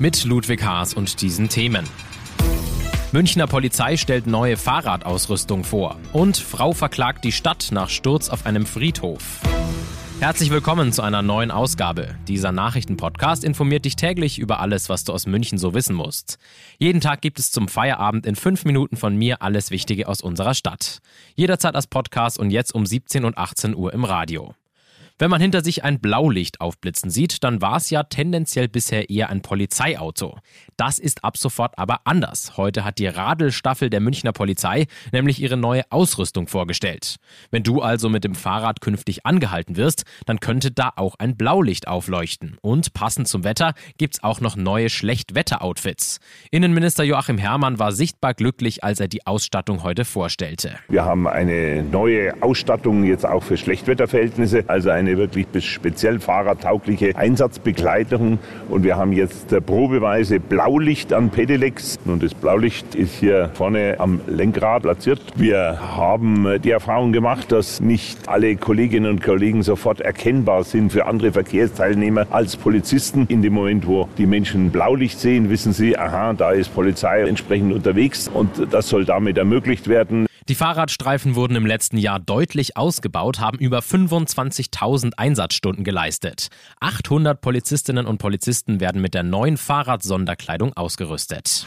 Mit Ludwig Haas und diesen Themen. Münchner Polizei stellt neue Fahrradausrüstung vor und Frau verklagt die Stadt nach Sturz auf einem Friedhof. Herzlich willkommen zu einer neuen Ausgabe. Dieser Nachrichtenpodcast informiert dich täglich über alles, was du aus München so wissen musst. Jeden Tag gibt es zum Feierabend in fünf Minuten von mir alles Wichtige aus unserer Stadt. Jederzeit als Podcast und jetzt um 17 und 18 Uhr im Radio. Wenn man hinter sich ein Blaulicht aufblitzen sieht, dann war es ja tendenziell bisher eher ein Polizeiauto. Das ist ab sofort aber anders. Heute hat die Radelstaffel der Münchner Polizei nämlich ihre neue Ausrüstung vorgestellt. Wenn du also mit dem Fahrrad künftig angehalten wirst, dann könnte da auch ein Blaulicht aufleuchten. Und passend zum Wetter gibt's auch noch neue Schlechtwetter-Outfits. Innenminister Joachim Herrmann war sichtbar glücklich, als er die Ausstattung heute vorstellte. Wir haben eine neue Ausstattung jetzt auch für Schlechtwetterverhältnisse, also eine eine wirklich speziell fahrradtaugliche Einsatzbegleitung. Und wir haben jetzt probeweise Blaulicht an Pedelecs. Und das Blaulicht ist hier vorne am Lenkrad platziert. Wir haben die Erfahrung gemacht, dass nicht alle Kolleginnen und Kollegen sofort erkennbar sind für andere Verkehrsteilnehmer als Polizisten. In dem Moment, wo die Menschen Blaulicht sehen, wissen sie, aha, da ist Polizei entsprechend unterwegs. Und das soll damit ermöglicht werden. Die Fahrradstreifen wurden im letzten Jahr deutlich ausgebaut, haben über 25.000 Einsatzstunden geleistet. 800 Polizistinnen und Polizisten werden mit der neuen Fahrradsonderkleidung ausgerüstet.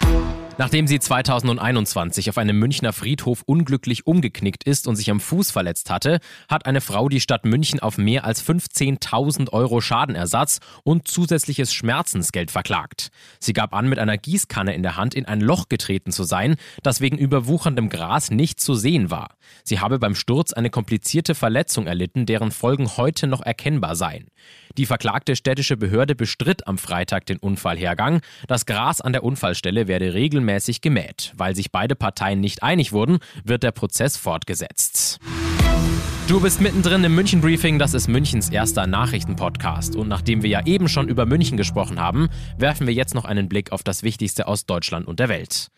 Nachdem sie 2021 auf einem Münchner Friedhof unglücklich umgeknickt ist und sich am Fuß verletzt hatte, hat eine Frau die Stadt München auf mehr als 15.000 Euro Schadenersatz und zusätzliches Schmerzensgeld verklagt. Sie gab an, mit einer Gießkanne in der Hand in ein Loch getreten zu sein, das wegen überwucherndem Gras nicht zu sehen war. Sie habe beim Sturz eine komplizierte Verletzung erlitten, deren Folgen heute noch erkennbar seien. Die verklagte städtische Behörde bestritt am Freitag den Unfallhergang. Das Gras an der Unfallstelle werde regelmäßig gemäht. Weil sich beide Parteien nicht einig wurden, wird der Prozess fortgesetzt. Du bist mittendrin im München Briefing, das ist Münchens erster Nachrichtenpodcast. Und nachdem wir ja eben schon über München gesprochen haben, werfen wir jetzt noch einen Blick auf das Wichtigste aus Deutschland und der Welt.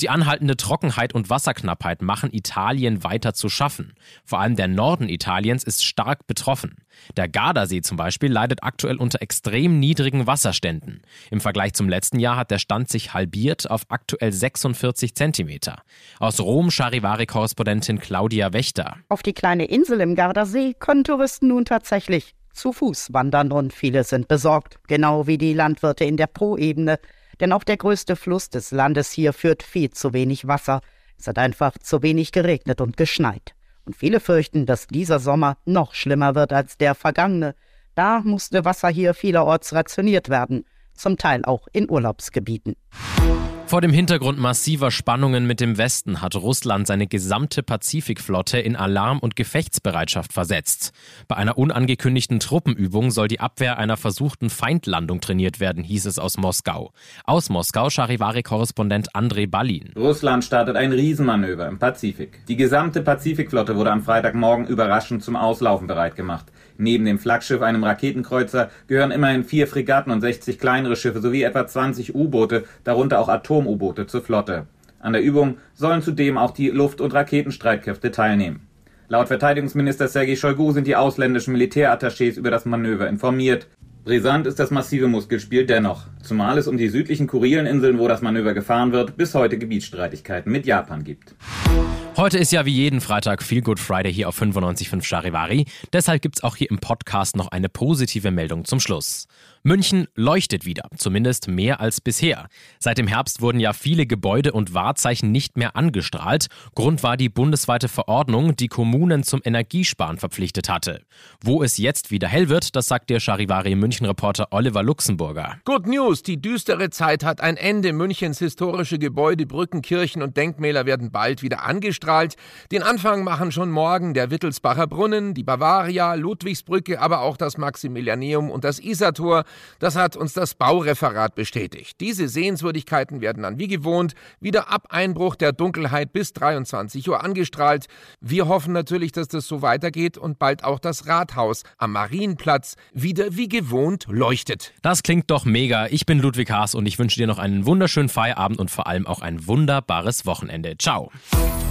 Die anhaltende Trockenheit und Wasserknappheit machen Italien weiter zu schaffen. Vor allem der Norden Italiens ist stark betroffen. Der Gardasee zum Beispiel leidet aktuell unter extrem niedrigen Wasserständen. Im Vergleich zum letzten Jahr hat der Stand sich halbiert auf aktuell 46 Zentimeter. Aus Rom Charivari-Korrespondentin Claudia Wächter. Auf die kleine Insel im Gardasee können Touristen nun tatsächlich zu Fuß wandern und viele sind besorgt, genau wie die Landwirte in der Po-Ebene denn auch der größte Fluss des Landes hier führt viel zu wenig Wasser. Es hat einfach zu wenig geregnet und geschneit. Und viele fürchten, dass dieser Sommer noch schlimmer wird als der vergangene. Da musste Wasser hier vielerorts rationiert werden, zum Teil auch in Urlaubsgebieten. Vor dem Hintergrund massiver Spannungen mit dem Westen hat Russland seine gesamte Pazifikflotte in Alarm- und Gefechtsbereitschaft versetzt. Bei einer unangekündigten Truppenübung soll die Abwehr einer versuchten Feindlandung trainiert werden, hieß es aus Moskau. Aus Moskau Charivari-Korrespondent Andrei Balin. Russland startet ein Riesenmanöver im Pazifik. Die gesamte Pazifikflotte wurde am Freitagmorgen überraschend zum Auslaufen bereit gemacht. Neben dem Flaggschiff, einem Raketenkreuzer, gehören immerhin vier Fregatten und 60 kleinere Schiffe sowie etwa 20 U-Boote, darunter auch Atom-U-Boote zur Flotte. An der Übung sollen zudem auch die Luft- und Raketenstreitkräfte teilnehmen. Laut Verteidigungsminister Sergei Shoigu sind die ausländischen Militärattachés über das Manöver informiert. Brisant ist das massive Muskelspiel dennoch, zumal es um die südlichen Kurileninseln, wo das Manöver gefahren wird, bis heute Gebietsstreitigkeiten mit Japan gibt. Heute ist ja wie jeden Freitag Feel Good Friday hier auf 95.5 Charivari. Deshalb gibt es auch hier im Podcast noch eine positive Meldung zum Schluss. München leuchtet wieder, zumindest mehr als bisher. Seit dem Herbst wurden ja viele Gebäude und Wahrzeichen nicht mehr angestrahlt. Grund war die bundesweite Verordnung, die Kommunen zum Energiesparen verpflichtet hatte. Wo es jetzt wieder hell wird, das sagt der Charivari München-Reporter Oliver Luxemburger. Good News, die düstere Zeit hat ein Ende. Münchens historische Gebäude, Brücken, Kirchen und Denkmäler werden bald wieder angestrahlt ausgestrahlt. Den Anfang machen schon morgen der Wittelsbacher Brunnen, die Bavaria, Ludwigsbrücke, aber auch das Maximilianeum und das Isartor. Das hat uns das Baureferat bestätigt. Diese Sehenswürdigkeiten werden dann wie gewohnt wieder ab Einbruch der Dunkelheit bis 23 Uhr angestrahlt. Wir hoffen natürlich, dass das so weitergeht und bald auch das Rathaus am Marienplatz wieder wie gewohnt leuchtet. Das klingt doch mega. Ich bin Ludwig Haas und ich wünsche dir noch einen wunderschönen Feierabend und vor allem auch ein wunderbares Wochenende. Ciao.